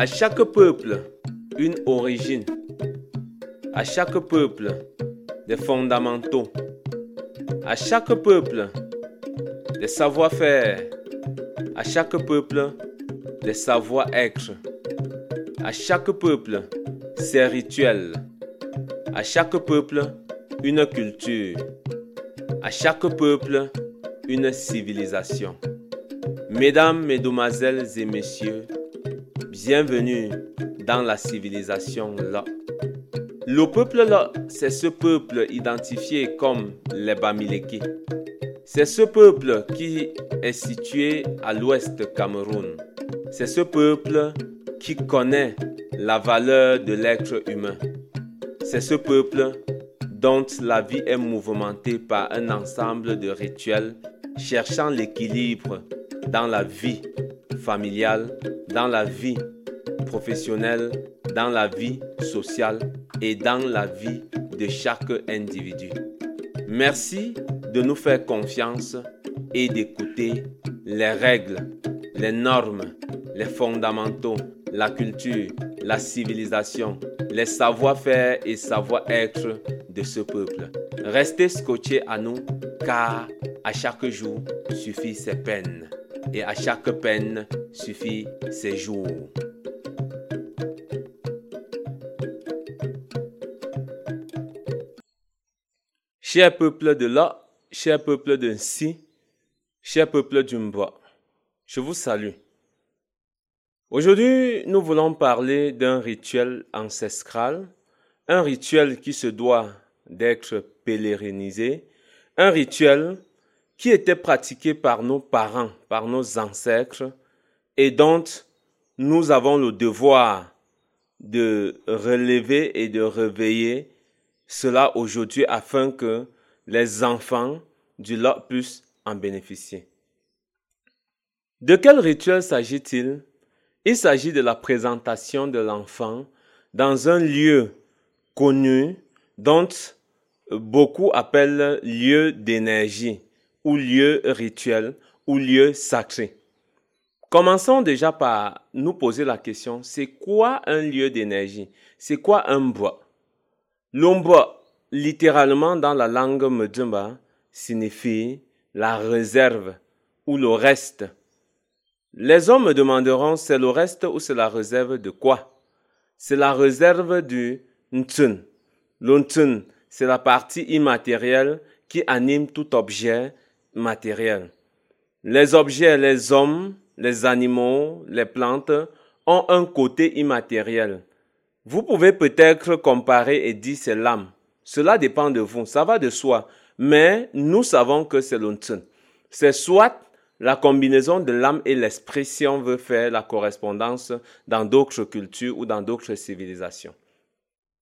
À chaque peuple, une origine. À chaque peuple, des fondamentaux. À chaque peuple, des savoir-faire. À chaque peuple, des savoir-être. À chaque peuple, ses rituels. À chaque peuple, une culture. À chaque peuple, une civilisation. Mesdames, Mesdemoiselles et Messieurs, bienvenue dans la civilisation là. Le peuple là, c'est ce peuple identifié comme les Bamileke. C'est ce peuple qui est situé à l'ouest Cameroun. C'est ce peuple qui connaît la valeur de l'être humain. C'est ce peuple dont la vie est mouvementée par un ensemble de rituels cherchant l'équilibre dans la vie familiale, dans la vie professionnelle, dans la vie sociale et dans la vie de chaque individu. Merci de nous faire confiance et d'écouter les règles, les normes, les fondamentaux, la culture, la civilisation, les savoir-faire et savoir-être de ce peuple. Restez scotchés à nous car à chaque jour suffit ses peines et à chaque peine suffit ses jours. Cher peuple de là, cher peuple de Si, cher peuple du Mbois, je vous salue. Aujourd'hui, nous voulons parler d'un rituel ancestral, un rituel qui se doit d'être pèlerinisé, un rituel qui était pratiqué par nos parents, par nos ancêtres, et dont nous avons le devoir de relever et de réveiller cela aujourd'hui afin que les enfants du lot puissent en bénéficier. De quel rituel s'agit-il? Il s'agit de la présentation de l'enfant dans un lieu connu dont beaucoup appellent lieu d'énergie ou lieu rituel ou lieu sacré. Commençons déjà par nous poser la question, c'est quoi un lieu d'énergie? C'est quoi un bois? L'ombois, littéralement dans la langue Mdjumba, signifie la réserve ou le reste les hommes me demanderont, c'est le reste ou c'est la réserve de quoi? C'est la réserve du Ntun. Le c'est la partie immatérielle qui anime tout objet matériel. Les objets, les hommes, les animaux, les plantes ont un côté immatériel. Vous pouvez peut-être comparer et dire c'est l'âme. Cela dépend de vous, ça va de soi. Mais nous savons que c'est l'Untun. C'est soit la combinaison de l'âme et l'esprit si on veut faire la correspondance dans d'autres cultures ou dans d'autres civilisations.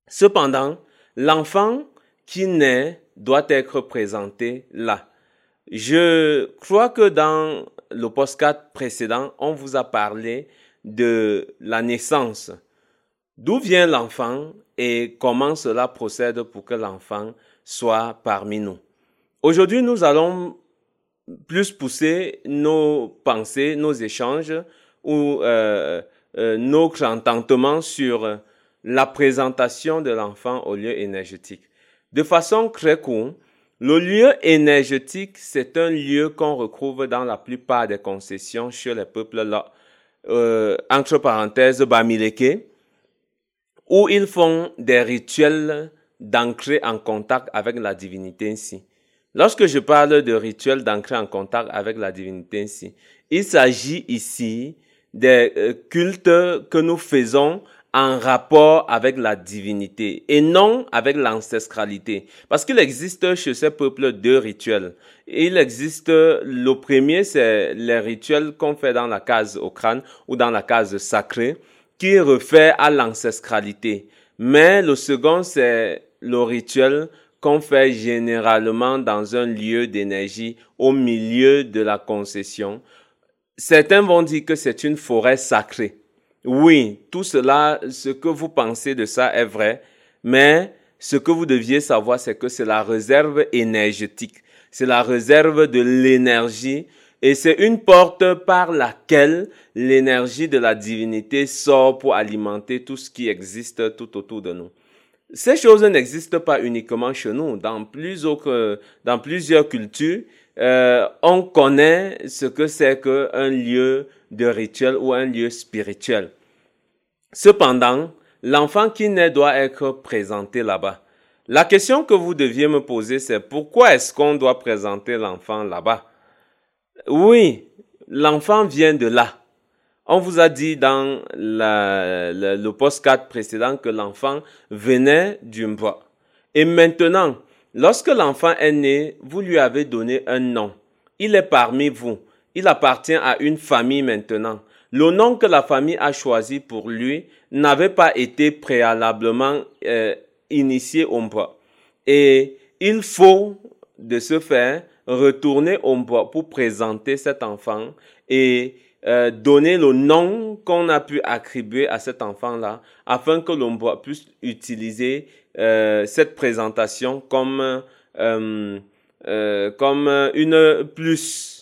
Cependant, l'enfant qui naît doit être présenté là. Je crois que dans le postcard précédent, on vous a parlé de la naissance. D'où vient l'enfant et comment cela procède pour que l'enfant soit parmi nous? Aujourd'hui, nous allons plus pousser nos pensées, nos échanges ou euh, euh, nos entendements sur la présentation de l'enfant au lieu énergétique. De façon très courte, le lieu énergétique, c'est un lieu qu'on retrouve dans la plupart des concessions chez les peuples là, euh, entre parenthèses, Bamileke, où ils font des rituels d'entrer en contact avec la divinité ainsi. Lorsque je parle de rituel d'entrer en contact avec la divinité ici, il s'agit ici des euh, cultes que nous faisons en rapport avec la divinité et non avec l'ancestralité. Parce qu'il existe chez ces peuples deux rituels. Il existe, le premier, c'est les rituels qu'on fait dans la case au crâne ou dans la case sacrée, qui refait à l'ancestralité. Mais le second, c'est le rituel qu'on fait généralement dans un lieu d'énergie au milieu de la concession. Certains vont dire que c'est une forêt sacrée. Oui, tout cela, ce que vous pensez de ça est vrai, mais ce que vous deviez savoir, c'est que c'est la réserve énergétique. C'est la réserve de l'énergie Et c'est une porte par laquelle l'énergie de la divinité sort pour alimenter tout ce qui existe tout autour de nous. Ces choses n'existent pas uniquement chez nous. Dans plusieurs, cultures, euh, on connaît ce que c'est qu'un lieu de rituel ou un lieu spirituel. Cependant, l'enfant qui naît doit être présenté là-bas. La question que vous deviez me poser, c'est pourquoi est-ce qu'on doit présenter l'enfant là-bas? Oui, l'enfant vient de là. On vous a dit dans le postcard précédent que l'enfant venait du bois. Et maintenant, lorsque l'enfant est né, vous lui avez donné un nom. Il est parmi vous. Il appartient à une famille maintenant. Le nom que la famille a choisi pour lui n'avait pas été préalablement euh, initié bois. Et il faut, de ce fait, retourner bois pour présenter cet enfant et euh, donner le nom qu'on a pu attribuer à cet enfant-là, afin que l'on puisse utiliser euh, cette présentation comme euh, comme une plus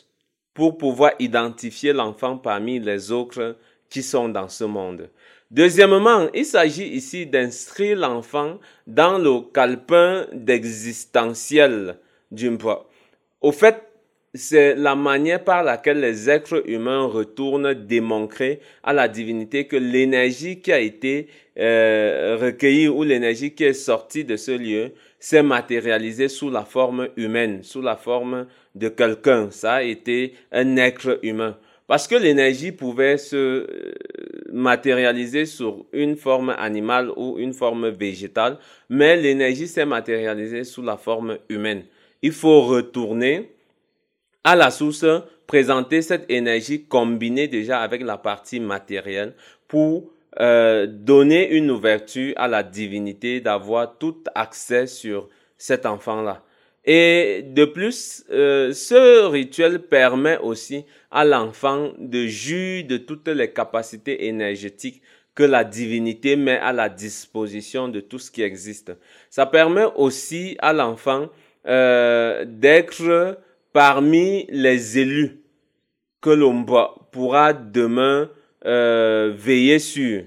pour pouvoir identifier l'enfant parmi les autres qui sont dans ce monde. Deuxièmement, il s'agit ici d'inscrire l'enfant dans le calepin d'existentiel d'une voix. Au fait, c'est la manière par laquelle les êtres humains retournent démontrer à la divinité que l'énergie qui a été euh, recueillie ou l'énergie qui est sortie de ce lieu s'est matérialisée sous la forme humaine, sous la forme de quelqu'un. Ça a été un être humain. Parce que l'énergie pouvait se euh, matérialiser sur une forme animale ou une forme végétale, mais l'énergie s'est matérialisée sous la forme humaine. Il faut retourner à la source, présenter cette énergie combinée déjà avec la partie matérielle pour euh, donner une ouverture à la divinité, d'avoir tout accès sur cet enfant-là. Et de plus, euh, ce rituel permet aussi à l'enfant de jouir de toutes les capacités énergétiques que la divinité met à la disposition de tout ce qui existe. Ça permet aussi à l'enfant euh, d'être parmi les élus que l'on pourra demain euh, veiller sur.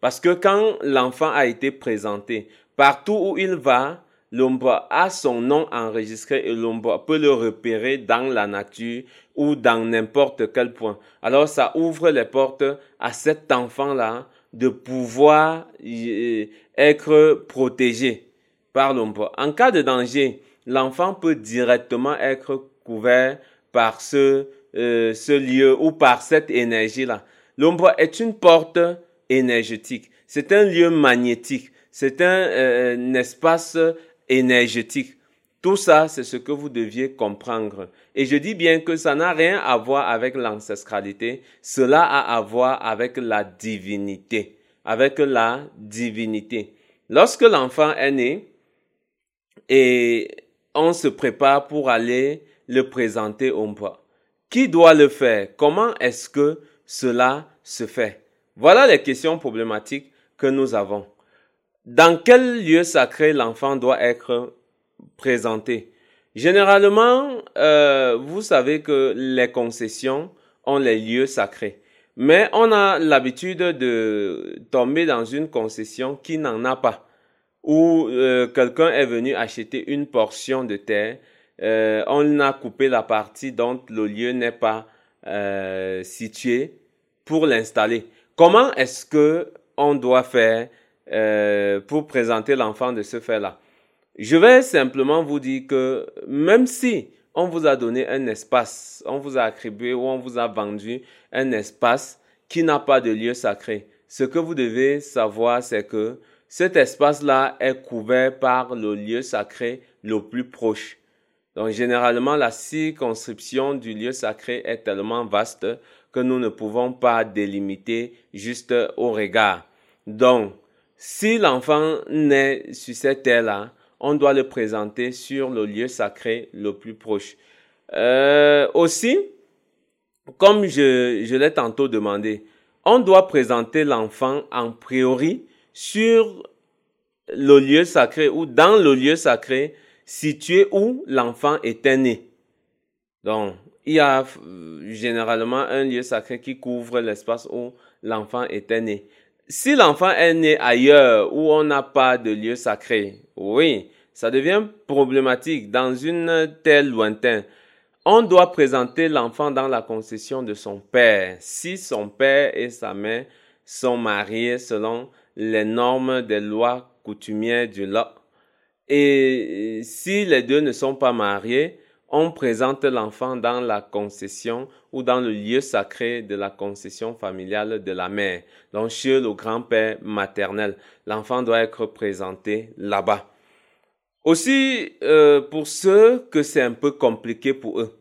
Parce que quand l'enfant a été présenté, partout où il va, l'ombre a son nom enregistré et l'ombre peut le repérer dans la nature ou dans n'importe quel point. Alors ça ouvre les portes à cet enfant-là de pouvoir euh, être protégé par l'ombre. En cas de danger, l'enfant peut directement être couvert par ce, euh, ce lieu ou par cette énergie-là. L'ombre est une porte énergétique. C'est un lieu magnétique. C'est un, euh, un espace énergétique. Tout ça, c'est ce que vous deviez comprendre. Et je dis bien que ça n'a rien à voir avec l'ancestralité. Cela a à voir avec la divinité. Avec la divinité. Lorsque l'enfant est né et on se prépare pour aller le présenter au bois. Qui doit le faire? Comment est-ce que cela se fait Voilà les questions problématiques que nous avons. Dans quel lieu sacré l'enfant doit être présenté? Généralement, euh, vous savez que les concessions ont les lieux sacrés. Mais on a l'habitude de tomber dans une concession qui n'en a pas, où euh, quelqu'un est venu acheter une portion de terre euh, on a coupé la partie dont le lieu n'est pas euh, situé pour l'installer. Comment est-ce que on doit faire euh, pour présenter l'enfant de ce fait-là? Je vais simplement vous dire que même si on vous a donné un espace, on vous a attribué ou on vous a vendu un espace qui n'a pas de lieu sacré, ce que vous devez savoir, c'est que cet espace-là est couvert par le lieu sacré le plus proche. Donc généralement, la circonscription du lieu sacré est tellement vaste que nous ne pouvons pas délimiter juste au regard. Donc, si l'enfant naît sur cette terre-là, on doit le présenter sur le lieu sacré le plus proche. Euh, aussi, comme je, je l'ai tantôt demandé, on doit présenter l'enfant en priori sur le lieu sacré ou dans le lieu sacré situé où l'enfant était né. Donc, il y a euh, généralement un lieu sacré qui couvre l'espace où l'enfant était né. Si l'enfant est né ailleurs où on n'a pas de lieu sacré, oui, ça devient problématique dans une telle lointaine. On doit présenter l'enfant dans la concession de son père. Si son père et sa mère sont mariés selon les normes des lois coutumières du lot, et si les deux ne sont pas mariés, on présente l'enfant dans la concession ou dans le lieu sacré de la concession familiale de la mère, donc chez le grand-père maternel. L'enfant doit être présenté là-bas. Aussi, euh, pour ceux que c'est un peu compliqué pour eux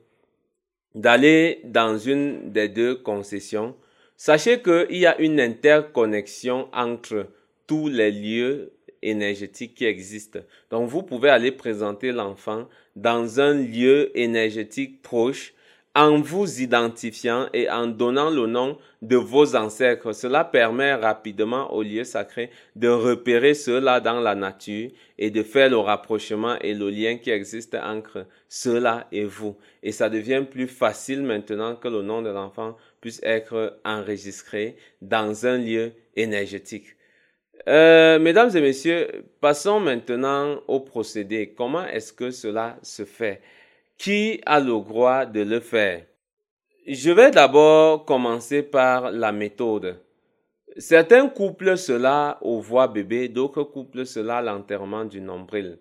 d'aller dans une des deux concessions, sachez qu'il y a une interconnexion entre tous les lieux énergétiques qui existent. Donc, vous pouvez aller présenter l'enfant dans un lieu énergétique proche en vous identifiant et en donnant le nom de vos ancêtres. Cela permet rapidement au lieu sacré de repérer cela dans la nature et de faire le rapprochement et le lien qui existe entre cela et vous. Et ça devient plus facile maintenant que le nom de l'enfant puisse être enregistré dans un lieu énergétique. Euh, mesdames et messieurs, passons maintenant au procédé. Comment est-ce que cela se fait? Qui a le droit de le faire? Je vais d'abord commencer par la méthode. Certains couples cela au voix bébé, d'autres couples cela l'enterrement du nombril.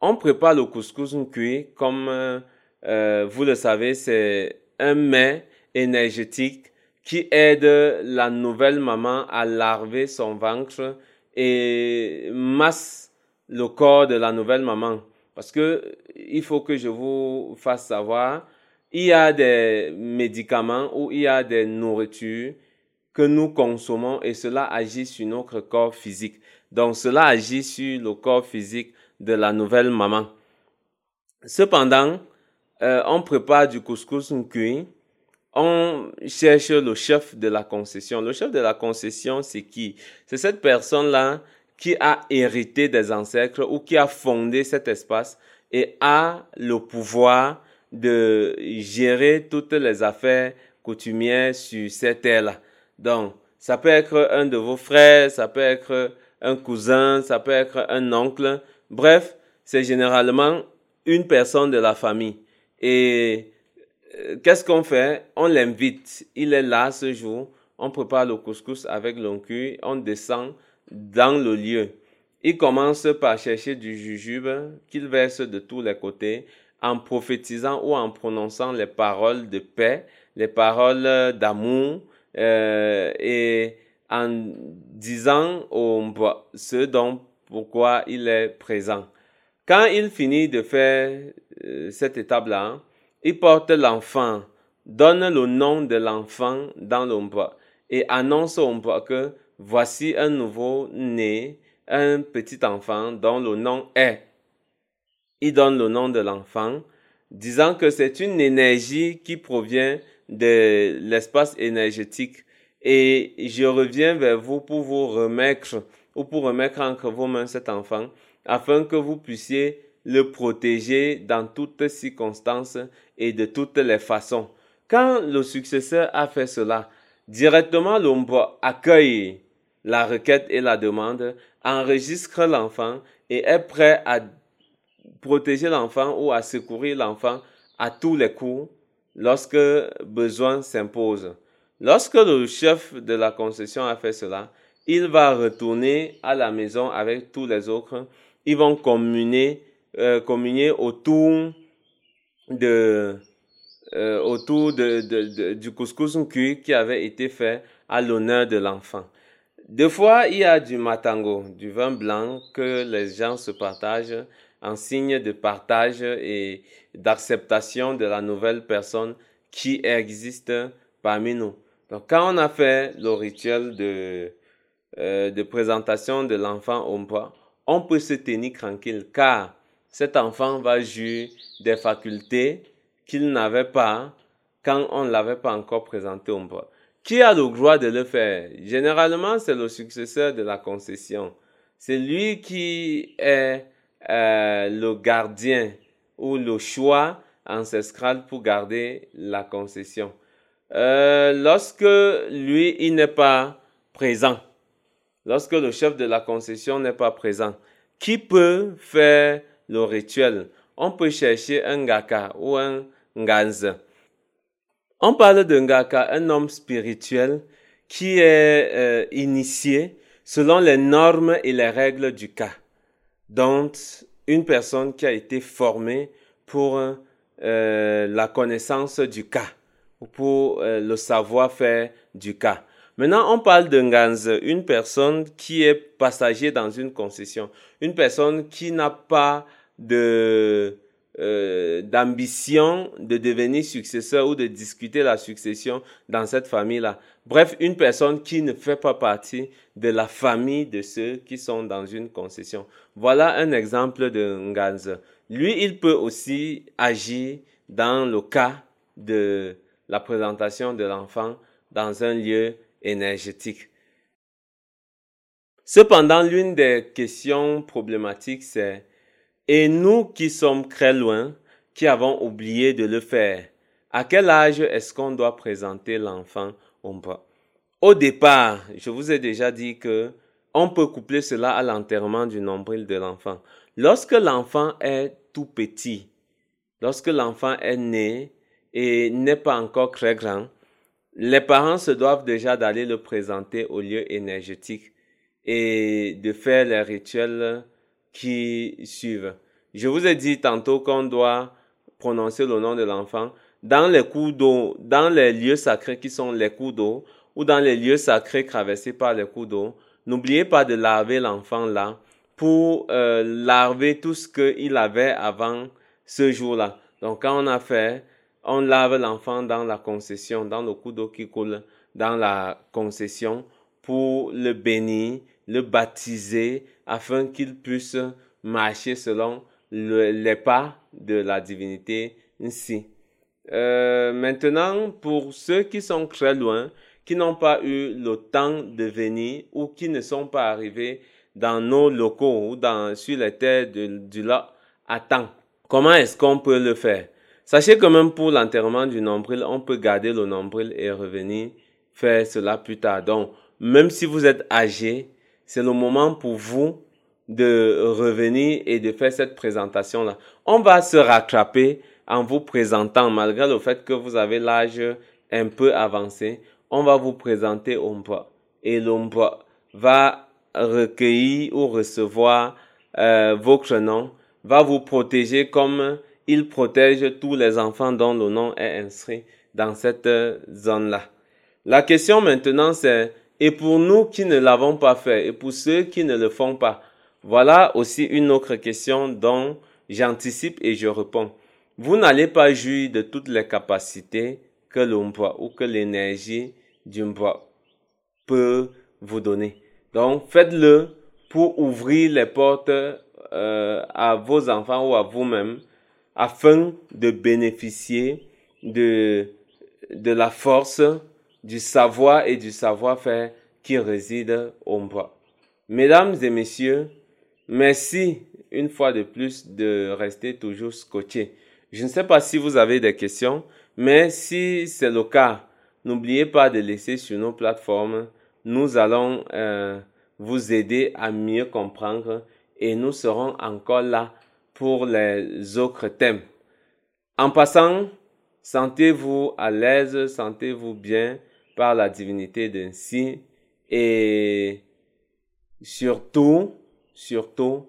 On prépare le couscous cuit comme euh, vous le savez, c'est un mets énergétique qui aide la nouvelle maman à larver son ventre et masse le corps de la nouvelle maman. Parce que il faut que je vous fasse savoir, il y a des médicaments ou il y a des nourritures que nous consommons et cela agit sur notre corps physique. Donc cela agit sur le corps physique de la nouvelle maman. Cependant, euh, on prépare du couscous cuit. On cherche le chef de la concession. Le chef de la concession, c'est qui? C'est cette personne-là qui a hérité des ancêtres ou qui a fondé cet espace et a le pouvoir de gérer toutes les affaires coutumières sur cette terre-là. Donc, ça peut être un de vos frères, ça peut être un cousin, ça peut être un oncle. Bref, c'est généralement une personne de la famille. Et qu'est-ce qu'on fait? On l'invite. Il est là ce jour. On prépare le couscous avec l'oncle. On descend dans le lieu. Il commence par chercher du jujube qu'il verse de tous les côtés en prophétisant ou en prononçant les paroles de paix, les paroles d'amour euh, et en disant au ce dont pourquoi il est présent. Quand il finit de faire euh, cette étape-là, il porte l'enfant, donne le nom de l'enfant dans l'ombre et annonce au que Voici un nouveau-né, un petit enfant dont le nom est. Il donne le nom de l'enfant, disant que c'est une énergie qui provient de l'espace énergétique. Et je reviens vers vous pour vous remettre ou pour remettre entre vos mains cet enfant afin que vous puissiez le protéger dans toutes circonstances et de toutes les façons. Quand le successeur a fait cela, directement l'ombre accueille la requête et la demande, enregistre l'enfant et est prêt à protéger l'enfant ou à secourir l'enfant à tous les coups lorsque besoin s'impose. Lorsque le chef de la concession a fait cela, il va retourner à la maison avec tous les autres. Ils vont communier, euh, communier autour de, euh, autour de, du couscous cuit qui avait été fait à l'honneur de l'enfant. Des fois, il y a du matango, du vin blanc que les gens se partagent en signe de partage et d'acceptation de la nouvelle personne qui existe parmi nous. Donc, quand on a fait le rituel de, euh, de présentation de l'enfant au bois, on peut se tenir tranquille car cet enfant va jouir des facultés qu'il n'avait pas quand on ne l'avait pas encore présenté au bois. Qui a le droit de le faire? Généralement, c'est le successeur de la concession. C'est lui qui est euh, le gardien ou le choix ancestral pour garder la concession. Euh, lorsque lui, il n'est pas présent, lorsque le chef de la concession n'est pas présent, qui peut faire le rituel On peut chercher un gaka ou un nganze. On parle d'un gaka, un homme spirituel qui est euh, initié selon les normes et les règles du cas, dont une personne qui a été formée pour euh, la connaissance du cas ou pour euh, le savoir-faire du cas. Maintenant, on parle d'un Ganz, une personne qui est passager dans une concession, une personne qui n'a pas euh, d'ambition de devenir successeur ou de discuter la succession dans cette famille-là. Bref, une personne qui ne fait pas partie de la famille de ceux qui sont dans une concession. Voilà un exemple de Nganz. Lui, il peut aussi agir dans le cas de la présentation de l'enfant dans un lieu énergétique. Cependant, l'une des questions problématiques, c'est et nous qui sommes très loin, qui avons oublié de le faire, à quel âge est-ce qu'on doit présenter l'enfant au Au départ, je vous ai déjà dit que on peut coupler cela à l'enterrement du nombril de l'enfant. Lorsque l'enfant est tout petit, lorsque l'enfant est né et n'est pas encore très grand, les parents se doivent déjà d'aller le présenter au lieu énergétique et de faire les rituels qui suivent. Je vous ai dit tantôt qu'on doit prononcer le nom de l'enfant dans les coups d'eau, dans les lieux sacrés qui sont les coups d'eau ou dans les lieux sacrés traversés par les coups d'eau. N'oubliez pas de laver l'enfant là pour euh, laver tout ce qu'il avait avant ce jour-là. Donc quand on a fait, on lave l'enfant dans la concession, dans le coup d'eau qui coule dans la concession pour le bénir, le baptiser afin qu'il puisse marcher selon les pas de la divinité ainsi. Euh, maintenant, pour ceux qui sont très loin, qui n'ont pas eu le temps de venir ou qui ne sont pas arrivés dans nos locaux ou dans, sur les terres du lac à temps, comment est-ce qu'on peut le faire? Sachez que même pour l'enterrement du nombril, on peut garder le nombril et revenir faire cela plus tard. Donc, même si vous êtes âgé, c'est le moment pour vous de revenir et de faire cette présentation-là. On va se rattraper en vous présentant, malgré le fait que vous avez l'âge un peu avancé, on va vous présenter Ompa. Et l'Ompa va recueillir ou recevoir euh, votre nom, va vous protéger comme il protège tous les enfants dont le nom est inscrit dans cette zone-là. La question maintenant c'est, et pour nous qui ne l'avons pas fait, et pour ceux qui ne le font pas, voilà aussi une autre question dont j'anticipe et je réponds. Vous n'allez pas jouir de toutes les capacités que l'emploi ou que l'énergie d'un peut vous donner. Donc, faites-le pour ouvrir les portes euh, à vos enfants ou à vous-même afin de bénéficier de, de la force, du savoir et du savoir-faire qui réside au bois. Mesdames et messieurs, Merci une fois de plus de rester toujours scotché. Je ne sais pas si vous avez des questions, mais si c'est le cas, n'oubliez pas de laisser sur nos plateformes. Nous allons euh, vous aider à mieux comprendre et nous serons encore là pour les autres thèmes. En passant, sentez-vous à l'aise, sentez-vous bien par la divinité d'Ainsi et surtout, Surtout,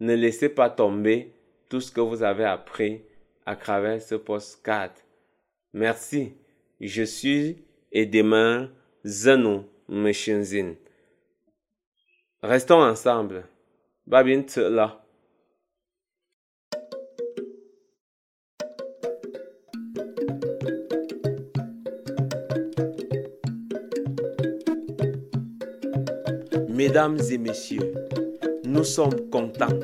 ne laissez pas tomber tout ce que vous avez appris à travers ce postcard. Merci. Je suis et demain Zanu Meshinzin. Restons ensemble. Babin Mesdames et messieurs, nous sommes contents,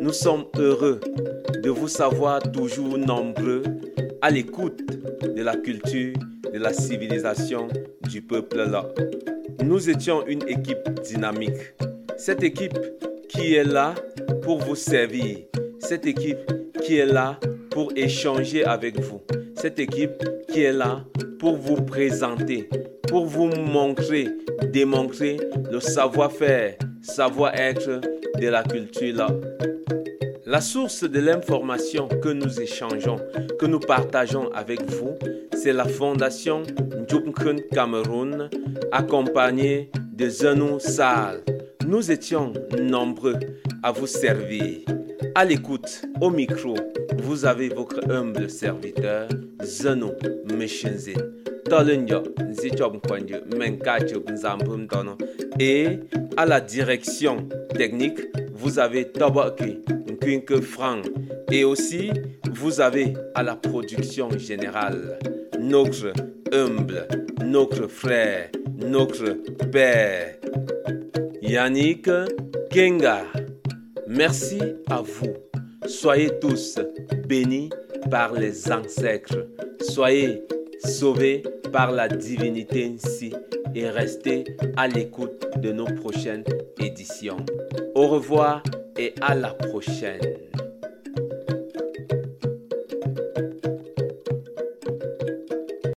nous sommes heureux de vous savoir toujours nombreux à l'écoute de la culture, de la civilisation du peuple là. Nous étions une équipe dynamique. Cette équipe qui est là pour vous servir. Cette équipe qui est là pour échanger avec vous. Cette équipe qui est là pour vous présenter, pour vous montrer, démontrer le savoir-faire, savoir-être de la culture. La source de l'information que nous échangeons, que nous partageons avec vous, c'est la fondation Njumkun Cameroun, accompagnée de Zenou Sal. Nous étions nombreux à vous servir. À l'écoute, au micro, vous avez votre humble serviteur, Meshenzin. Et à la direction technique, vous avez Tabaki Nkwinke Frank. Et aussi, vous avez à la production générale notre humble, notre frère, notre père, Yannick Kenga. Merci à vous. Soyez tous bénis par les ancêtres. Soyez sauvés par la divinité ainsi et restez à l'écoute de nos prochaines éditions. Au revoir et à la prochaine.